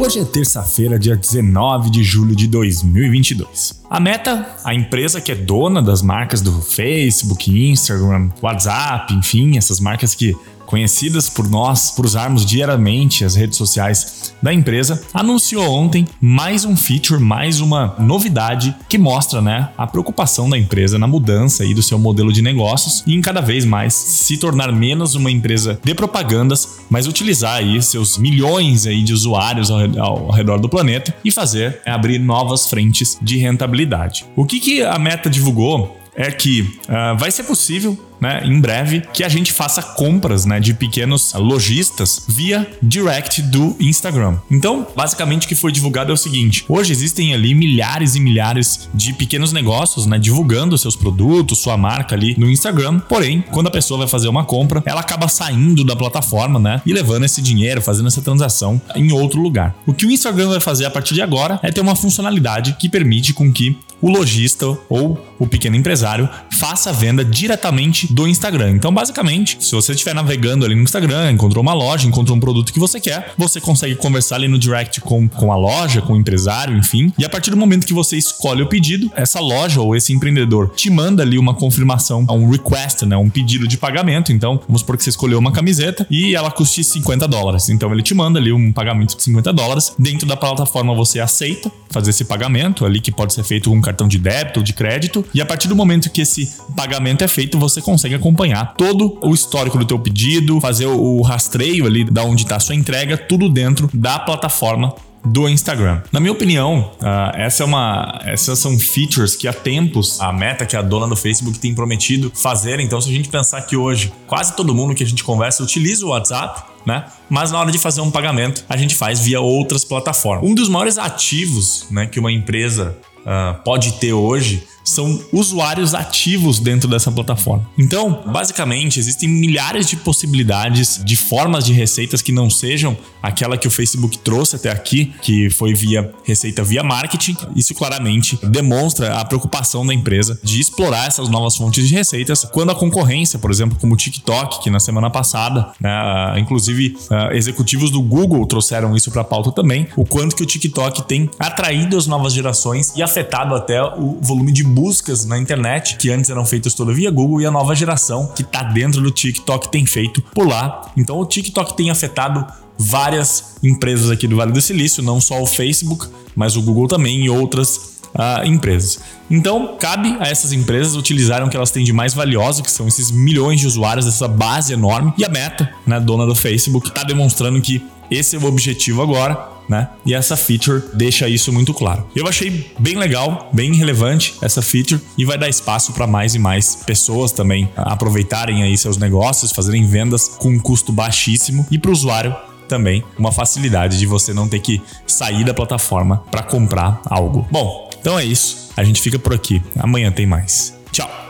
Hoje é terça-feira, dia 19 de julho de 2022. A Meta, a empresa que é dona das marcas do Facebook, Instagram, WhatsApp, enfim, essas marcas que conhecidas por nós por usarmos diariamente as redes sociais da empresa, anunciou ontem mais um feature, mais uma novidade que mostra, né, a preocupação da empresa na mudança aí do seu modelo de negócios e em cada vez mais se tornar menos uma empresa de propagandas, mas utilizar aí seus milhões aí de usuários ao, redor do planeta e fazer é abrir novas frentes de rentabilidade. O que, que a Meta divulgou é que uh, vai ser possível, né, em breve, que a gente faça compras né, de pequenos lojistas via direct do Instagram. Então, basicamente, o que foi divulgado é o seguinte: hoje existem ali milhares e milhares de pequenos negócios né, divulgando seus produtos, sua marca ali no Instagram. Porém, quando a pessoa vai fazer uma compra, ela acaba saindo da plataforma né, e levando esse dinheiro, fazendo essa transação em outro lugar. O que o Instagram vai fazer a partir de agora é ter uma funcionalidade que permite com que o lojista ou o pequeno empresário faça a venda diretamente do Instagram. Então, basicamente, se você estiver navegando ali no Instagram, encontrou uma loja, encontrou um produto que você quer, você consegue conversar ali no direct com, com a loja, com o empresário, enfim. E a partir do momento que você escolhe o pedido, essa loja ou esse empreendedor te manda ali uma confirmação, um request, né, um pedido de pagamento. Então, vamos supor que você escolheu uma camiseta e ela custe 50 dólares. Então, ele te manda ali um pagamento de 50 dólares. Dentro da plataforma, você aceita fazer esse pagamento ali, que pode ser feito com cartão de débito ou de crédito. E a partir do momento que esse pagamento é feito, você consegue acompanhar todo o histórico do teu pedido, fazer o rastreio ali da onde está a sua entrega, tudo dentro da plataforma do Instagram. Na minha opinião, uh, essa é uma, essas são features que há tempos a Meta, que é a dona do Facebook, tem prometido fazer. Então, se a gente pensar que hoje quase todo mundo que a gente conversa utiliza o WhatsApp, né? Mas na hora de fazer um pagamento, a gente faz via outras plataformas. Um dos maiores ativos, né, que uma empresa uh, pode ter hoje são usuários ativos dentro dessa plataforma. Então, basicamente, existem milhares de possibilidades de formas de receitas que não sejam aquela que o Facebook trouxe até aqui, que foi via receita via marketing. Isso claramente demonstra a preocupação da empresa de explorar essas novas fontes de receitas quando a concorrência, por exemplo, como o TikTok, que na semana passada, né, inclusive executivos do Google trouxeram isso para a pauta também, o quanto que o TikTok tem atraído as novas gerações e afetado até o volume de buscas na internet, que antes eram feitas toda via Google, e a nova geração que está dentro do TikTok tem feito por lá. Então o TikTok tem afetado várias empresas aqui do Vale do Silício, não só o Facebook, mas o Google também e outras Uh, empresas. Então, cabe a essas empresas utilizarem o que elas têm de mais valioso, que são esses milhões de usuários, essa base enorme. E a Meta, né, dona do Facebook, está demonstrando que esse é o objetivo agora, né? E essa feature deixa isso muito claro. Eu achei bem legal, bem relevante essa feature e vai dar espaço para mais e mais pessoas também aproveitarem aí seus negócios, fazerem vendas com um custo baixíssimo e para o usuário também uma facilidade de você não ter que sair da plataforma para comprar algo. Bom, então é isso. A gente fica por aqui. Amanhã tem mais. Tchau.